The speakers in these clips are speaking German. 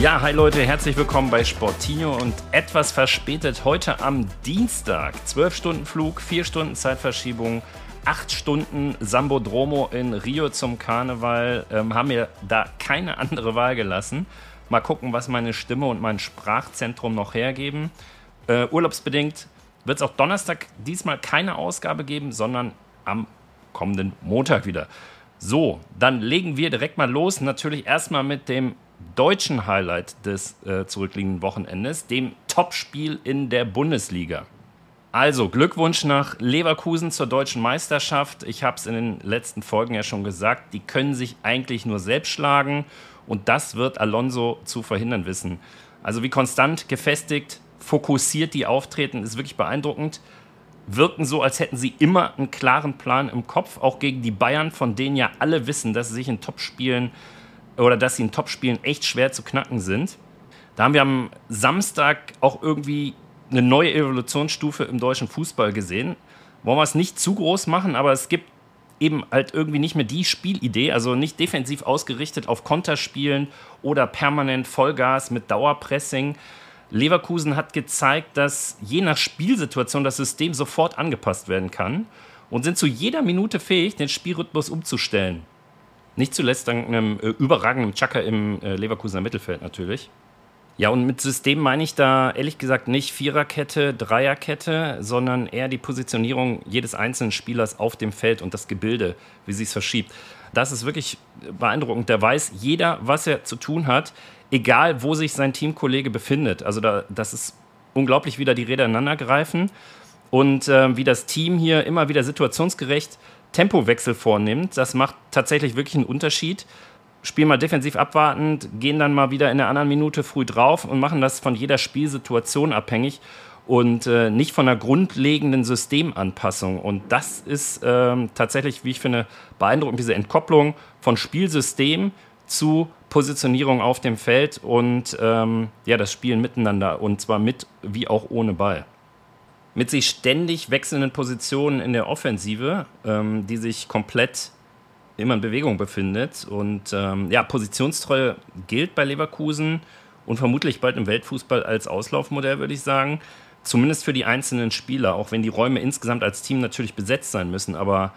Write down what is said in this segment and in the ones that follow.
Ja, hi Leute, herzlich willkommen bei Sportino und etwas verspätet heute am Dienstag. 12 Stunden Flug, 4 Stunden Zeitverschiebung, 8 Stunden Sambodromo in Rio zum Karneval. Ähm, haben mir da keine andere Wahl gelassen. Mal gucken, was meine Stimme und mein Sprachzentrum noch hergeben. Äh, urlaubsbedingt wird es auch Donnerstag diesmal keine Ausgabe geben, sondern am kommenden Montag wieder. So, dann legen wir direkt mal los. Natürlich erstmal mit dem deutschen Highlight des äh, zurückliegenden Wochenendes, dem Topspiel in der Bundesliga. Also Glückwunsch nach Leverkusen zur deutschen Meisterschaft. Ich habe es in den letzten Folgen ja schon gesagt, die können sich eigentlich nur selbst schlagen und das wird Alonso zu verhindern wissen. Also wie konstant, gefestigt, fokussiert die auftreten, ist wirklich beeindruckend. Wirken so, als hätten sie immer einen klaren Plan im Kopf, auch gegen die Bayern, von denen ja alle wissen, dass sie sich in Topspielen spielen oder dass sie in Topspielen echt schwer zu knacken sind. Da haben wir am Samstag auch irgendwie eine neue Evolutionsstufe im deutschen Fußball gesehen. Wollen wir es nicht zu groß machen, aber es gibt eben halt irgendwie nicht mehr die Spielidee, also nicht defensiv ausgerichtet auf Konterspielen oder permanent Vollgas mit Dauerpressing. Leverkusen hat gezeigt, dass je nach Spielsituation das System sofort angepasst werden kann und sind zu jeder Minute fähig, den Spielrhythmus umzustellen. Nicht zuletzt dank einem äh, überragenden Chaka im äh, Leverkusener Mittelfeld natürlich. Ja, und mit System meine ich da ehrlich gesagt nicht Viererkette, Dreierkette, sondern eher die Positionierung jedes einzelnen Spielers auf dem Feld und das Gebilde, wie sich es verschiebt. Das ist wirklich beeindruckend. Da weiß jeder, was er zu tun hat, egal wo sich sein Teamkollege befindet. Also da, das ist unglaublich, wie da die Räder ineinander greifen und äh, wie das Team hier immer wieder situationsgerecht Tempowechsel vornimmt. Das macht tatsächlich wirklich einen Unterschied. Spielen mal defensiv abwartend, gehen dann mal wieder in der anderen Minute früh drauf und machen das von jeder Spielsituation abhängig und äh, nicht von einer grundlegenden Systemanpassung. Und das ist ähm, tatsächlich, wie ich finde, beeindruckend, diese Entkopplung von Spielsystem zu Positionierung auf dem Feld und ähm, ja, das Spielen miteinander und zwar mit wie auch ohne Ball mit sich ständig wechselnden Positionen in der Offensive, ähm, die sich komplett immer in Bewegung befindet. Und ähm, ja, Positionstreue gilt bei Leverkusen und vermutlich bald im Weltfußball als Auslaufmodell, würde ich sagen. Zumindest für die einzelnen Spieler, auch wenn die Räume insgesamt als Team natürlich besetzt sein müssen. Aber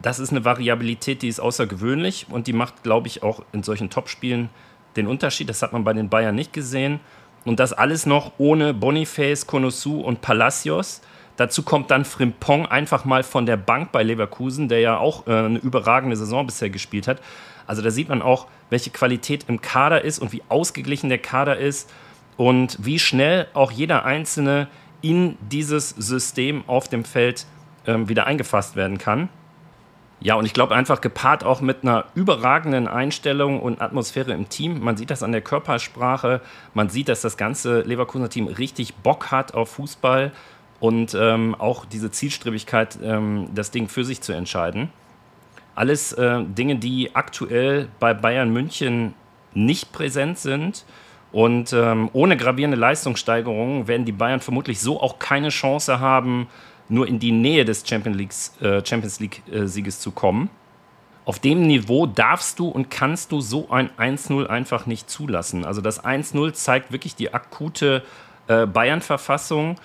das ist eine Variabilität, die ist außergewöhnlich und die macht, glaube ich, auch in solchen Topspielen den Unterschied. Das hat man bei den Bayern nicht gesehen. Und das alles noch ohne Boniface, Konosu und Palacios. Dazu kommt dann Frimpong einfach mal von der Bank bei Leverkusen, der ja auch äh, eine überragende Saison bisher gespielt hat. Also da sieht man auch, welche Qualität im Kader ist und wie ausgeglichen der Kader ist und wie schnell auch jeder Einzelne in dieses System auf dem Feld ähm, wieder eingefasst werden kann. Ja, und ich glaube einfach gepaart auch mit einer überragenden Einstellung und Atmosphäre im Team. Man sieht das an der Körpersprache. Man sieht, dass das ganze Leverkusener Team richtig Bock hat auf Fußball und ähm, auch diese Zielstrebigkeit, ähm, das Ding für sich zu entscheiden. Alles äh, Dinge, die aktuell bei Bayern München nicht präsent sind. Und ähm, ohne gravierende Leistungssteigerungen werden die Bayern vermutlich so auch keine Chance haben, nur in die Nähe des Champions League-Sieges äh, zu kommen. Auf dem Niveau darfst du und kannst du so ein 1-0 einfach nicht zulassen. Also das 1-0 zeigt wirklich die akute äh, Bayern-Verfassung.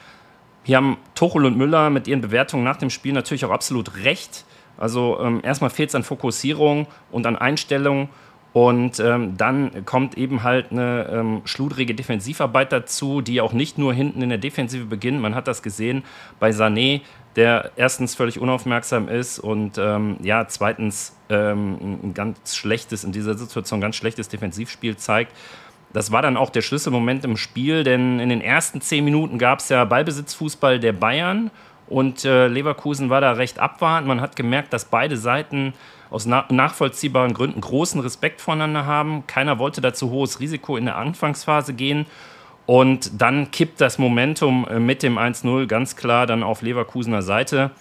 Hier haben Tuchel und Müller mit ihren Bewertungen nach dem Spiel natürlich auch absolut recht. Also ähm, erstmal fehlt es an Fokussierung und an Einstellung und ähm, dann kommt eben halt eine ähm, schludrige Defensivarbeit dazu, die auch nicht nur hinten in der Defensive beginnt. Man hat das gesehen bei Sané, der erstens völlig unaufmerksam ist und ähm, ja, zweitens ähm, ein ganz schlechtes, in dieser Situation ganz schlechtes Defensivspiel zeigt. Das war dann auch der Schlüsselmoment im Spiel, denn in den ersten zehn Minuten gab es ja Ballbesitzfußball der Bayern und äh, Leverkusen war da recht abwartend. Man hat gemerkt, dass beide Seiten aus na nachvollziehbaren Gründen großen Respekt voneinander haben. Keiner wollte dazu hohes Risiko in der Anfangsphase gehen. Und dann kippt das Momentum äh, mit dem 1-0 ganz klar dann auf Leverkusener Seite,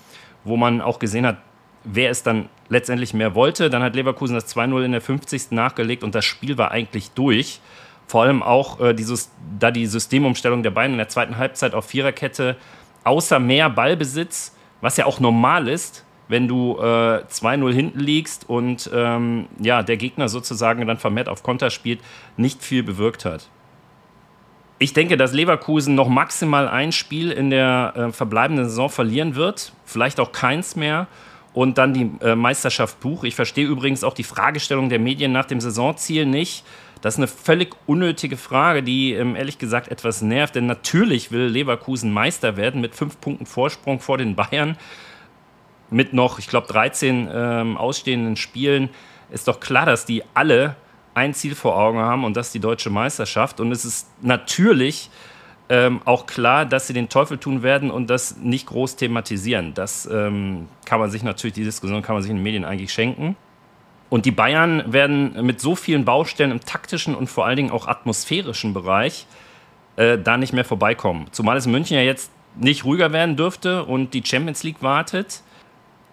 wo man auch gesehen hat, wer es dann letztendlich mehr wollte. Dann hat Leverkusen das 2-0 in der 50. nachgelegt und das Spiel war eigentlich durch. Vor allem auch, äh, dieses, da die Systemumstellung der Beine in der zweiten Halbzeit auf Viererkette, außer mehr Ballbesitz, was ja auch normal ist, wenn du äh, 2-0 hinten liegst und ähm, ja, der Gegner sozusagen dann vermehrt auf Konter spielt, nicht viel bewirkt hat. Ich denke, dass Leverkusen noch maximal ein Spiel in der äh, verbleibenden Saison verlieren wird, vielleicht auch keins mehr und dann die äh, Meisterschaft Buch. Ich verstehe übrigens auch die Fragestellung der Medien nach dem Saisonziel nicht. Das ist eine völlig unnötige Frage, die ähm, ehrlich gesagt etwas nervt, denn natürlich will Leverkusen Meister werden mit fünf Punkten Vorsprung vor den Bayern, mit noch, ich glaube, 13 ähm, ausstehenden Spielen. Ist doch klar, dass die alle ein Ziel vor Augen haben und das ist die deutsche Meisterschaft. Und es ist natürlich ähm, auch klar, dass sie den Teufel tun werden und das nicht groß thematisieren. Das ähm, kann man sich natürlich, die Diskussion kann man sich in den Medien eigentlich schenken. Und die Bayern werden mit so vielen Baustellen im taktischen und vor allen Dingen auch atmosphärischen Bereich äh, da nicht mehr vorbeikommen. Zumal es in München ja jetzt nicht ruhiger werden dürfte und die Champions League wartet.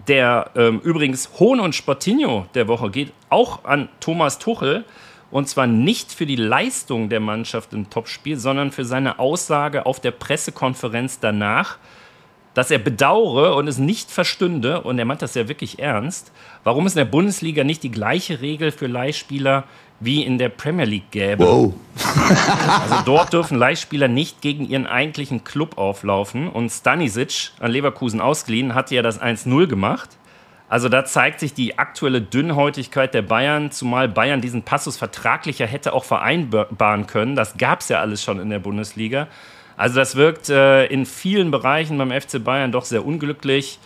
Der ähm, übrigens Hohn und Sportinho der Woche geht auch an Thomas Tuchel. Und zwar nicht für die Leistung der Mannschaft im Topspiel, sondern für seine Aussage auf der Pressekonferenz danach, dass er bedauere und es nicht verstünde, und er meint das ja wirklich ernst, warum es in der Bundesliga nicht die gleiche Regel für Leihspieler wie in der Premier League gäbe. Wow. also dort dürfen Leihspieler nicht gegen ihren eigentlichen Club auflaufen. Und Stanisic an Leverkusen ausgeliehen hatte ja das 1-0 gemacht. Also da zeigt sich die aktuelle Dünnhäutigkeit der Bayern, zumal Bayern diesen Passus vertraglicher hätte auch vereinbaren können. Das gab es ja alles schon in der Bundesliga. Also das wirkt äh, in vielen Bereichen beim FC Bayern doch sehr unglücklich.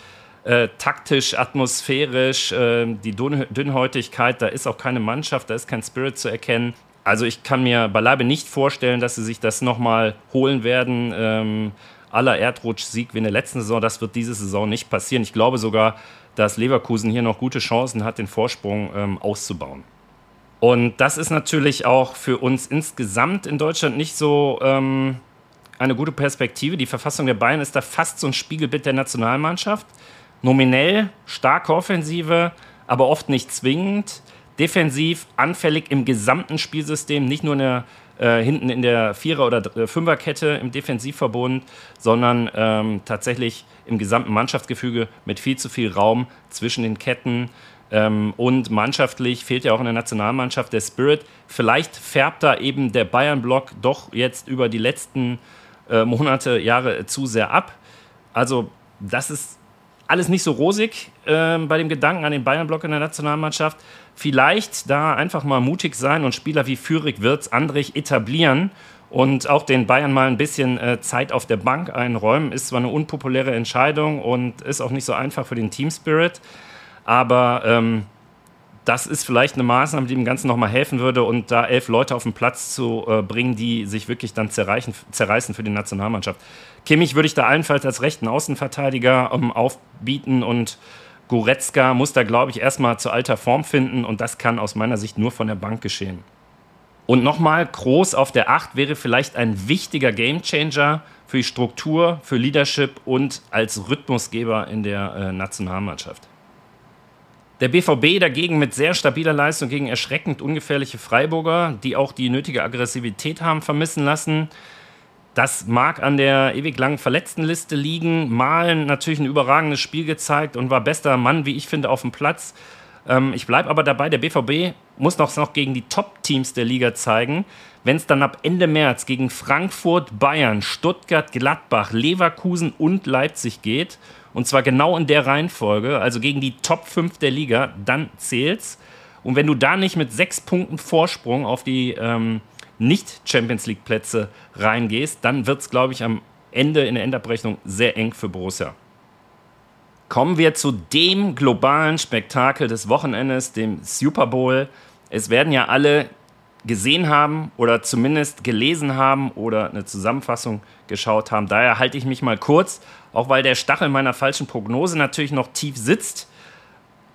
Äh, taktisch, atmosphärisch, äh, die Dünnhäutigkeit, da ist auch keine Mannschaft, da ist kein Spirit zu erkennen. Also ich kann mir beileibe nicht vorstellen, dass sie sich das nochmal holen werden. Ähm, aller Erdrutsch-Sieg wie in der letzten Saison, das wird diese Saison nicht passieren. Ich glaube sogar, dass Leverkusen hier noch gute Chancen hat, den Vorsprung ähm, auszubauen. Und das ist natürlich auch für uns insgesamt in Deutschland nicht so ähm, eine gute Perspektive. Die Verfassung der Bayern ist da fast so ein Spiegelbild der Nationalmannschaft nominell starke Offensive, aber oft nicht zwingend. Defensiv anfällig im gesamten Spielsystem, nicht nur in der, äh, hinten in der Vierer- oder äh, Fünferkette im Defensivverbund, sondern ähm, tatsächlich im gesamten Mannschaftsgefüge mit viel zu viel Raum zwischen den Ketten. Ähm, und mannschaftlich fehlt ja auch in der Nationalmannschaft der Spirit. Vielleicht färbt da eben der Bayern-Block doch jetzt über die letzten äh, Monate, Jahre zu sehr ab. Also, das ist alles nicht so rosig äh, bei dem Gedanken an den Bayern-Block in der Nationalmannschaft. Vielleicht da einfach mal mutig sein und Spieler wie Führig, Wirtz, Andrich etablieren und auch den Bayern mal ein bisschen äh, Zeit auf der Bank einräumen. Ist zwar eine unpopuläre Entscheidung und ist auch nicht so einfach für den Team Spirit, aber ähm, das ist vielleicht eine Maßnahme, die dem Ganzen nochmal helfen würde und da elf Leute auf den Platz zu äh, bringen, die sich wirklich dann zerreißen für die Nationalmannschaft. Kimmich würde ich da allenfalls als rechten Außenverteidiger ähm, aufbieten und Goretzka muss da, glaube ich, erstmal zur alter Form finden und das kann aus meiner Sicht nur von der Bank geschehen. Und nochmal, Groß auf der 8 wäre vielleicht ein wichtiger Gamechanger für die Struktur, für Leadership und als Rhythmusgeber in der äh, Nationalmannschaft. Der BVB dagegen mit sehr stabiler Leistung gegen erschreckend ungefährliche Freiburger, die auch die nötige Aggressivität haben vermissen lassen. Das mag an der ewig langen Verletztenliste liegen. Malen natürlich ein überragendes Spiel gezeigt und war bester Mann, wie ich finde, auf dem Platz. Ähm, ich bleibe aber dabei, der BVB muss noch, noch gegen die Top-Teams der Liga zeigen. Wenn es dann ab Ende März gegen Frankfurt, Bayern, Stuttgart, Gladbach, Leverkusen und Leipzig geht, und zwar genau in der Reihenfolge, also gegen die Top 5 der Liga, dann zählt's. Und wenn du da nicht mit sechs Punkten Vorsprung auf die ähm, nicht-Champions League-Plätze reingehst, dann wird es, glaube ich, am Ende in der Endabrechnung sehr eng für Borussia. Kommen wir zu dem globalen Spektakel des Wochenendes, dem Super Bowl. Es werden ja alle gesehen haben oder zumindest gelesen haben oder eine Zusammenfassung geschaut haben. Daher halte ich mich mal kurz, auch weil der Stachel meiner falschen Prognose natürlich noch tief sitzt.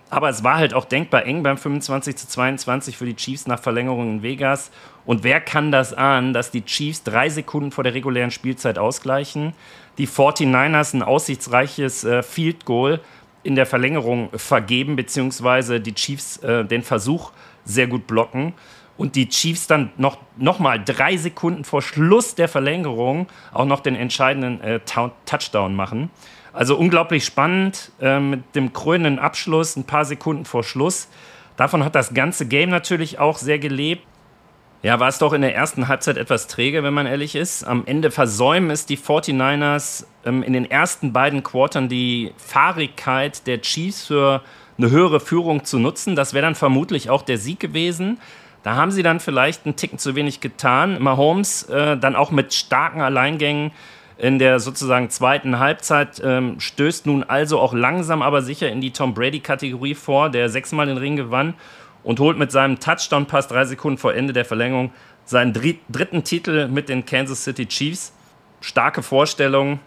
Aber es war halt auch denkbar eng beim 25 zu 22 für die Chiefs nach Verlängerung in Vegas. Und wer kann das ahnen, dass die Chiefs drei Sekunden vor der regulären Spielzeit ausgleichen? Die 49ers ein aussichtsreiches äh, Field Goal in der Verlängerung vergeben, beziehungsweise die Chiefs äh, den Versuch sehr gut blocken. Und die Chiefs dann noch, noch mal drei Sekunden vor Schluss der Verlängerung auch noch den entscheidenden äh, Touchdown machen. Also unglaublich spannend äh, mit dem krönenden Abschluss ein paar Sekunden vor Schluss. Davon hat das ganze Game natürlich auch sehr gelebt. Ja, war es doch in der ersten Halbzeit etwas träge, wenn man ehrlich ist. Am Ende versäumen es die 49ers ähm, in den ersten beiden Quartern die Fahrigkeit der Chiefs für eine höhere Führung zu nutzen. Das wäre dann vermutlich auch der Sieg gewesen. Da haben sie dann vielleicht einen Ticken zu wenig getan. Mahomes äh, dann auch mit starken Alleingängen in der sozusagen zweiten Halbzeit ähm, stößt nun also auch langsam aber sicher in die Tom Brady-Kategorie vor, der sechsmal den Ring gewann und holt mit seinem Touchdown-Pass drei Sekunden vor Ende der Verlängerung seinen dritten Titel mit den Kansas City Chiefs. Starke Vorstellung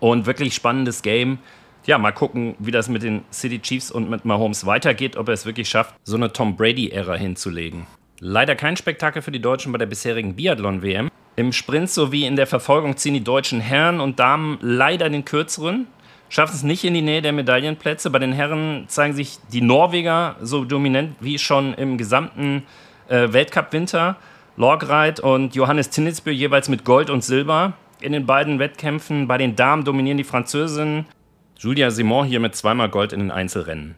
und wirklich spannendes Game. Ja, mal gucken, wie das mit den City Chiefs und mit Mahomes weitergeht, ob er es wirklich schafft, so eine Tom Brady-Ära hinzulegen. Leider kein Spektakel für die Deutschen bei der bisherigen Biathlon-WM. Im Sprint sowie in der Verfolgung ziehen die deutschen Herren und Damen leider den kürzeren, schaffen es nicht in die Nähe der Medaillenplätze. Bei den Herren zeigen sich die Norweger so dominant wie schon im gesamten äh, Weltcup-Winter. Lorgreit und Johannes Tinnitzbö jeweils mit Gold und Silber in den beiden Wettkämpfen. Bei den Damen dominieren die Französinnen. Julia Simon hier mit zweimal Gold in den Einzelrennen.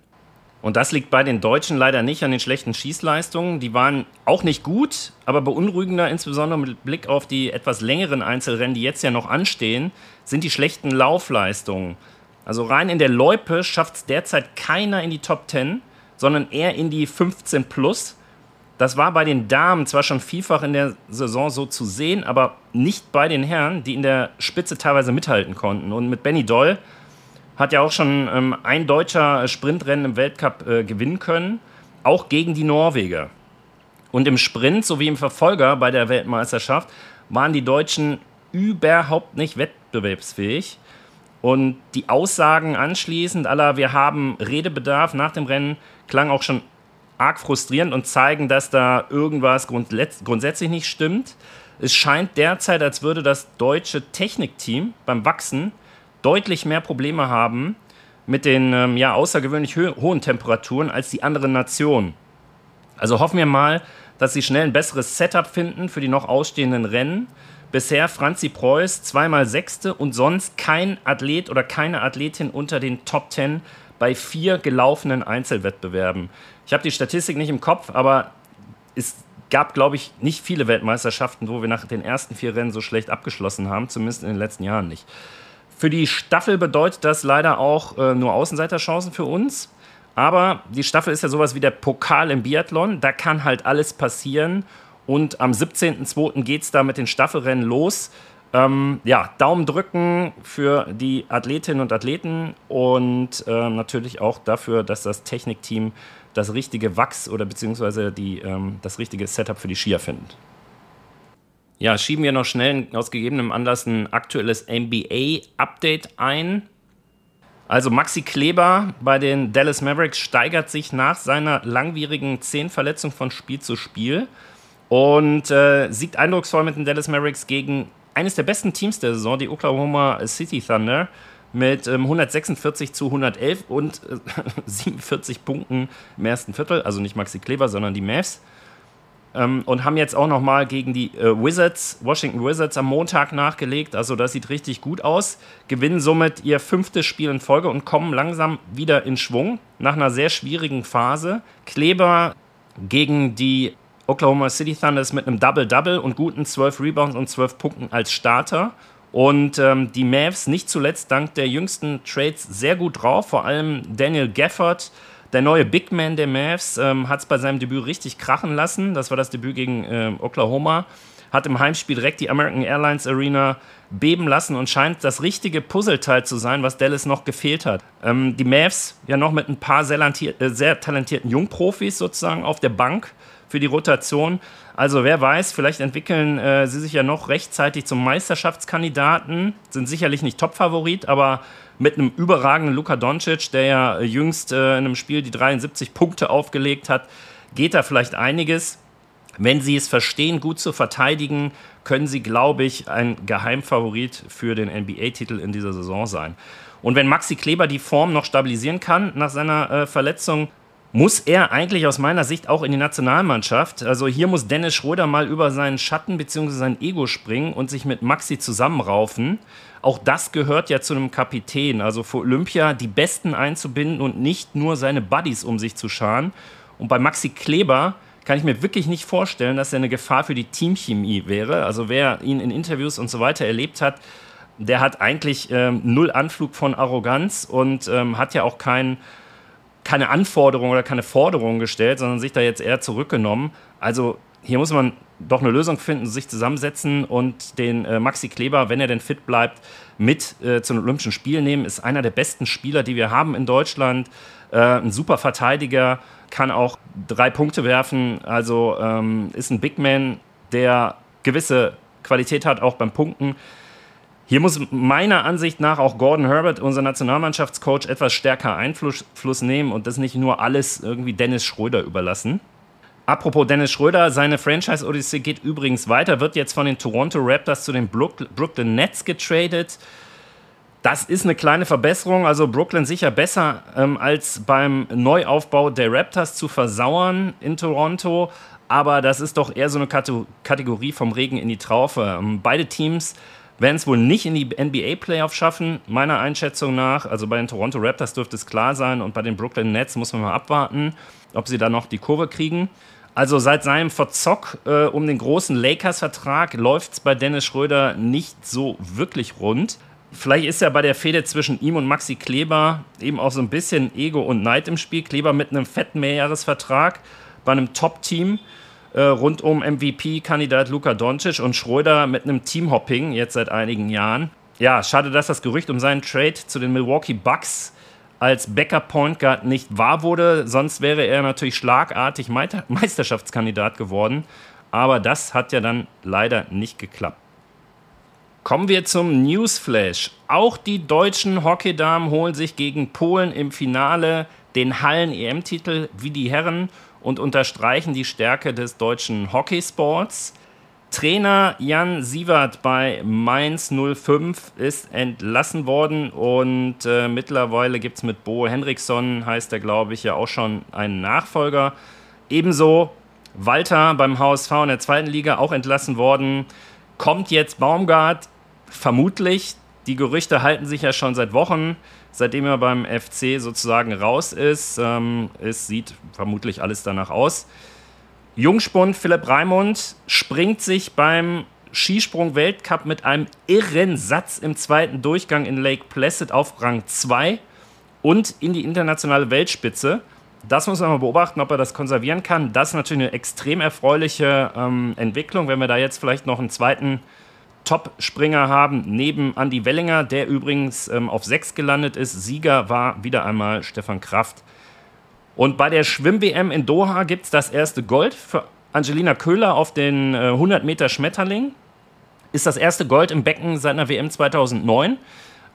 Und das liegt bei den Deutschen leider nicht an den schlechten Schießleistungen. Die waren auch nicht gut, aber beunruhigender, insbesondere mit Blick auf die etwas längeren Einzelrennen, die jetzt ja noch anstehen, sind die schlechten Laufleistungen. Also rein in der Loipe schafft es derzeit keiner in die Top 10, sondern eher in die 15 plus. Das war bei den Damen zwar schon vielfach in der Saison so zu sehen, aber nicht bei den Herren, die in der Spitze teilweise mithalten konnten. Und mit Benny Doll hat ja auch schon ähm, ein deutscher Sprintrennen im Weltcup äh, gewinnen können, auch gegen die Norweger. Und im Sprint sowie im Verfolger bei der Weltmeisterschaft waren die Deutschen überhaupt nicht wettbewerbsfähig. Und die Aussagen anschließend aller, wir haben Redebedarf nach dem Rennen, klang auch schon arg frustrierend und zeigen, dass da irgendwas grundsätzlich nicht stimmt. Es scheint derzeit, als würde das deutsche Technikteam beim Wachsen deutlich mehr Probleme haben mit den ähm, ja, außergewöhnlich ho hohen Temperaturen als die anderen Nationen. Also hoffen wir mal, dass sie schnell ein besseres Setup finden für die noch ausstehenden Rennen. Bisher Franzi Preuß zweimal Sechste und sonst kein Athlet oder keine Athletin unter den Top Ten bei vier gelaufenen Einzelwettbewerben. Ich habe die Statistik nicht im Kopf, aber es gab, glaube ich, nicht viele Weltmeisterschaften, wo wir nach den ersten vier Rennen so schlecht abgeschlossen haben, zumindest in den letzten Jahren nicht. Für die Staffel bedeutet das leider auch äh, nur Außenseiterchancen für uns. Aber die Staffel ist ja sowas wie der Pokal im Biathlon. Da kann halt alles passieren. Und am 17.02. geht es da mit den Staffelrennen los. Ähm, ja, Daumen drücken für die Athletinnen und Athleten und äh, natürlich auch dafür, dass das Technikteam das richtige Wachs oder beziehungsweise die, ähm, das richtige Setup für die Skier findet. Ja, schieben wir noch schnell aus gegebenem Anlass ein aktuelles NBA-Update ein. Also Maxi Kleber bei den Dallas Mavericks steigert sich nach seiner langwierigen Zehnverletzung von Spiel zu Spiel und äh, siegt eindrucksvoll mit den Dallas Mavericks gegen eines der besten Teams der Saison, die Oklahoma City Thunder, mit ähm, 146 zu 111 und äh, 47 Punkten im ersten Viertel. Also nicht Maxi Kleber, sondern die Mavs. Ähm, und haben jetzt auch nochmal gegen die äh, Wizards, Washington Wizards am Montag nachgelegt. Also das sieht richtig gut aus. Gewinnen somit ihr fünftes Spiel in Folge und kommen langsam wieder in Schwung nach einer sehr schwierigen Phase. Kleber gegen die Oklahoma City Thunders mit einem Double-Double und guten 12 Rebounds und 12 Punkten als Starter. Und ähm, die Mavs nicht zuletzt dank der jüngsten Trades sehr gut drauf, vor allem Daniel Gafford der neue Big Man der Mavs ähm, hat es bei seinem Debüt richtig krachen lassen. Das war das Debüt gegen äh, Oklahoma. Hat im Heimspiel direkt die American Airlines Arena beben lassen und scheint das richtige Puzzleteil zu sein, was Dallas noch gefehlt hat. Ähm, die Mavs ja noch mit ein paar sehr, äh, sehr talentierten Jungprofis sozusagen auf der Bank für die Rotation. Also wer weiß, vielleicht entwickeln äh, sie sich ja noch rechtzeitig zum Meisterschaftskandidaten, sind sicherlich nicht Topfavorit, aber mit einem überragenden Luka Doncic, der ja jüngst äh, in einem Spiel die 73 Punkte aufgelegt hat, geht da vielleicht einiges. Wenn sie es verstehen, gut zu verteidigen, können sie, glaube ich, ein Geheimfavorit für den NBA-Titel in dieser Saison sein. Und wenn Maxi Kleber die Form noch stabilisieren kann nach seiner äh, Verletzung, muss er eigentlich aus meiner Sicht auch in die Nationalmannschaft. Also hier muss Dennis Schröder mal über seinen Schatten bzw. sein Ego springen und sich mit Maxi zusammenraufen. Auch das gehört ja zu einem Kapitän. Also für Olympia die Besten einzubinden und nicht nur seine Buddies um sich zu scharen. Und bei Maxi Kleber kann ich mir wirklich nicht vorstellen, dass er eine Gefahr für die Teamchemie wäre. Also wer ihn in Interviews und so weiter erlebt hat, der hat eigentlich ähm, null Anflug von Arroganz und ähm, hat ja auch keinen keine Anforderungen oder keine Forderungen gestellt, sondern sich da jetzt eher zurückgenommen. Also hier muss man doch eine Lösung finden, sich zusammensetzen und den äh, Maxi Kleber, wenn er denn fit bleibt, mit äh, zu den Olympischen Spielen nehmen. Ist einer der besten Spieler, die wir haben in Deutschland. Äh, ein super Verteidiger, kann auch drei Punkte werfen. Also ähm, ist ein Big Man, der gewisse Qualität hat, auch beim Punkten. Hier muss meiner Ansicht nach auch Gordon Herbert, unser Nationalmannschaftscoach, etwas stärker Einfluss nehmen und das nicht nur alles irgendwie Dennis Schröder überlassen. Apropos Dennis Schröder, seine Franchise-Odyssee geht übrigens weiter, wird jetzt von den Toronto Raptors zu den Brooklyn Nets getradet. Das ist eine kleine Verbesserung, also Brooklyn sicher besser ähm, als beim Neuaufbau der Raptors zu versauern in Toronto, aber das ist doch eher so eine Kategorie vom Regen in die Traufe. Ähm, beide Teams werden es wohl nicht in die NBA-Playoffs schaffen, meiner Einschätzung nach. Also bei den Toronto Raptors dürfte es klar sein und bei den Brooklyn Nets muss man mal abwarten, ob sie da noch die Kurve kriegen. Also seit seinem Verzock äh, um den großen Lakers-Vertrag läuft es bei Dennis Schröder nicht so wirklich rund. Vielleicht ist ja bei der Fehde zwischen ihm und Maxi Kleber eben auch so ein bisschen Ego und Neid im Spiel. Kleber mit einem fetten Mehrjahresvertrag bei einem Top-Team äh, rund um MVP-Kandidat Luka Doncic und Schröder mit einem Teamhopping jetzt seit einigen Jahren. Ja, schade, dass das Gerücht um seinen Trade zu den Milwaukee Bucks als Backup Point Guard nicht wahr wurde. Sonst wäre er natürlich schlagartig Meisterschaftskandidat geworden. Aber das hat ja dann leider nicht geklappt. Kommen wir zum Newsflash. Auch die deutschen Hockeydamen holen sich gegen Polen im Finale den Hallen-EM-Titel wie die Herren und unterstreichen die Stärke des deutschen Hockeysports. Trainer Jan Sievert bei Mainz 05 ist entlassen worden und äh, mittlerweile gibt es mit Bo Henriksson, heißt er glaube ich, ja auch schon einen Nachfolger. Ebenso Walter beim HSV in der zweiten Liga auch entlassen worden. Kommt jetzt Baumgart, vermutlich. Die Gerüchte halten sich ja schon seit Wochen seitdem er beim FC sozusagen raus ist. Ähm, es sieht vermutlich alles danach aus. Jungspund Philipp Raimund springt sich beim Skisprung-Weltcup mit einem irren Satz im zweiten Durchgang in Lake Placid auf Rang 2 und in die internationale Weltspitze. Das muss man mal beobachten, ob er das konservieren kann. Das ist natürlich eine extrem erfreuliche ähm, Entwicklung, wenn wir da jetzt vielleicht noch einen zweiten Top-Springer haben, neben Andy Wellinger, der übrigens ähm, auf 6 gelandet ist. Sieger war wieder einmal Stefan Kraft. Und bei der Schwimm-WM in Doha gibt es das erste Gold für Angelina Köhler auf den äh, 100 Meter Schmetterling. Ist das erste Gold im Becken seit einer WM 2009.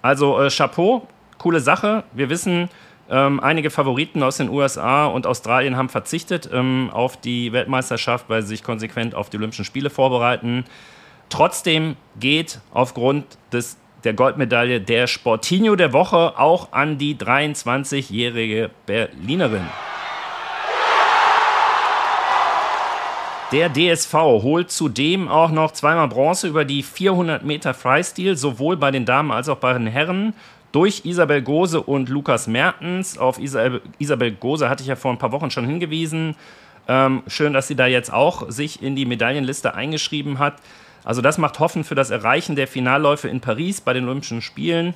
Also äh, Chapeau, coole Sache. Wir wissen, ähm, einige Favoriten aus den USA und Australien haben verzichtet ähm, auf die Weltmeisterschaft, weil sie sich konsequent auf die Olympischen Spiele vorbereiten. Trotzdem geht aufgrund des, der Goldmedaille der Sportinho der Woche auch an die 23-jährige Berlinerin. Der DSV holt zudem auch noch zweimal Bronze über die 400 Meter Freistil, sowohl bei den Damen als auch bei den Herren, durch Isabel Gose und Lukas Mertens. Auf Isabel, Isabel Gose hatte ich ja vor ein paar Wochen schon hingewiesen. Ähm, schön, dass sie da jetzt auch sich in die Medaillenliste eingeschrieben hat. Also das macht Hoffen für das Erreichen der Finalläufe in Paris bei den Olympischen Spielen.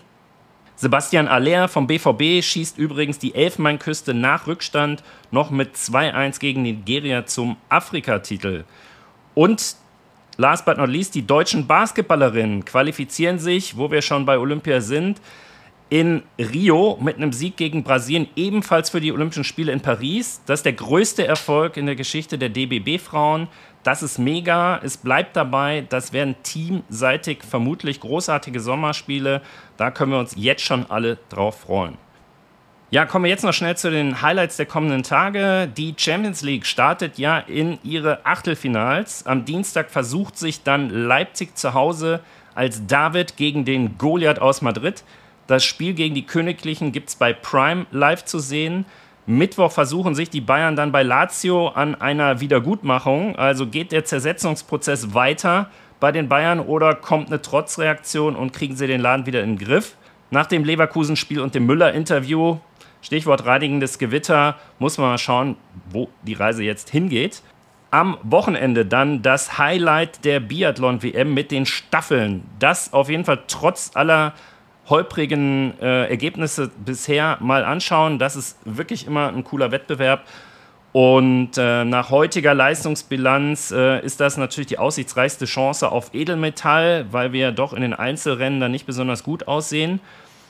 Sebastian Aller vom BVB schießt übrigens die Elfmeinküste nach Rückstand noch mit 2-1 gegen Nigeria zum Afrikatitel. Und last but not least, die deutschen Basketballerinnen qualifizieren sich, wo wir schon bei Olympia sind, in Rio mit einem Sieg gegen Brasilien, ebenfalls für die Olympischen Spiele in Paris. Das ist der größte Erfolg in der Geschichte der DBB-Frauen. Das ist mega. Es bleibt dabei. Das werden teamseitig vermutlich großartige Sommerspiele. Da können wir uns jetzt schon alle drauf freuen. Ja, kommen wir jetzt noch schnell zu den Highlights der kommenden Tage. Die Champions League startet ja in ihre Achtelfinals. Am Dienstag versucht sich dann Leipzig zu Hause als David gegen den Goliath aus Madrid. Das Spiel gegen die Königlichen gibt es bei Prime live zu sehen. Mittwoch versuchen sich die Bayern dann bei Lazio an einer Wiedergutmachung. Also geht der Zersetzungsprozess weiter bei den Bayern oder kommt eine Trotzreaktion und kriegen sie den Laden wieder in den Griff? Nach dem Leverkusen-Spiel und dem Müller-Interview Stichwort reinigendes Gewitter, muss man mal schauen, wo die Reise jetzt hingeht. Am Wochenende dann das Highlight der Biathlon-WM mit den Staffeln. Das auf jeden Fall trotz aller holprigen äh, Ergebnisse bisher mal anschauen. Das ist wirklich immer ein cooler Wettbewerb. Und äh, nach heutiger Leistungsbilanz äh, ist das natürlich die aussichtsreichste Chance auf Edelmetall, weil wir doch in den Einzelrennen dann nicht besonders gut aussehen.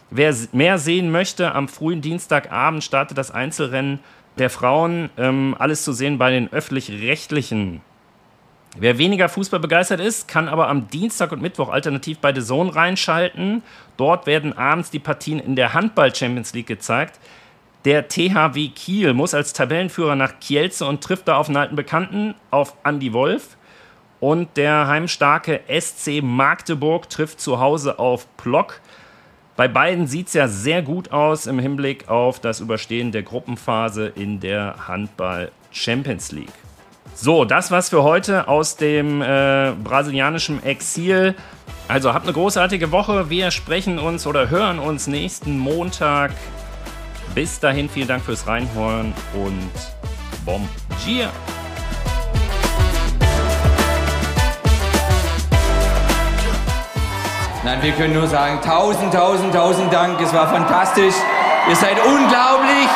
Wer mehr sehen möchte, am frühen Dienstagabend startet das Einzelrennen der Frauen. Ähm, alles zu sehen bei den öffentlich-rechtlichen. Wer weniger Fußball begeistert ist, kann aber am Dienstag und Mittwoch alternativ bei The Zone reinschalten. Dort werden abends die Partien in der Handball Champions League gezeigt. Der THW Kiel muss als Tabellenführer nach Kielze und trifft da auf einen alten Bekannten, auf Andy Wolf. Und der heimstarke SC Magdeburg trifft zu Hause auf Plock. Bei beiden sieht es ja sehr gut aus im Hinblick auf das Überstehen der Gruppenphase in der Handball Champions League. So, das war's für heute aus dem äh, brasilianischen Exil. Also habt eine großartige Woche. Wir sprechen uns oder hören uns nächsten Montag. Bis dahin, vielen Dank fürs Reinhören und Bom dia! Nein, wir können nur sagen, tausend, tausend, tausend Dank. Es war fantastisch. Ihr seid unglaublich.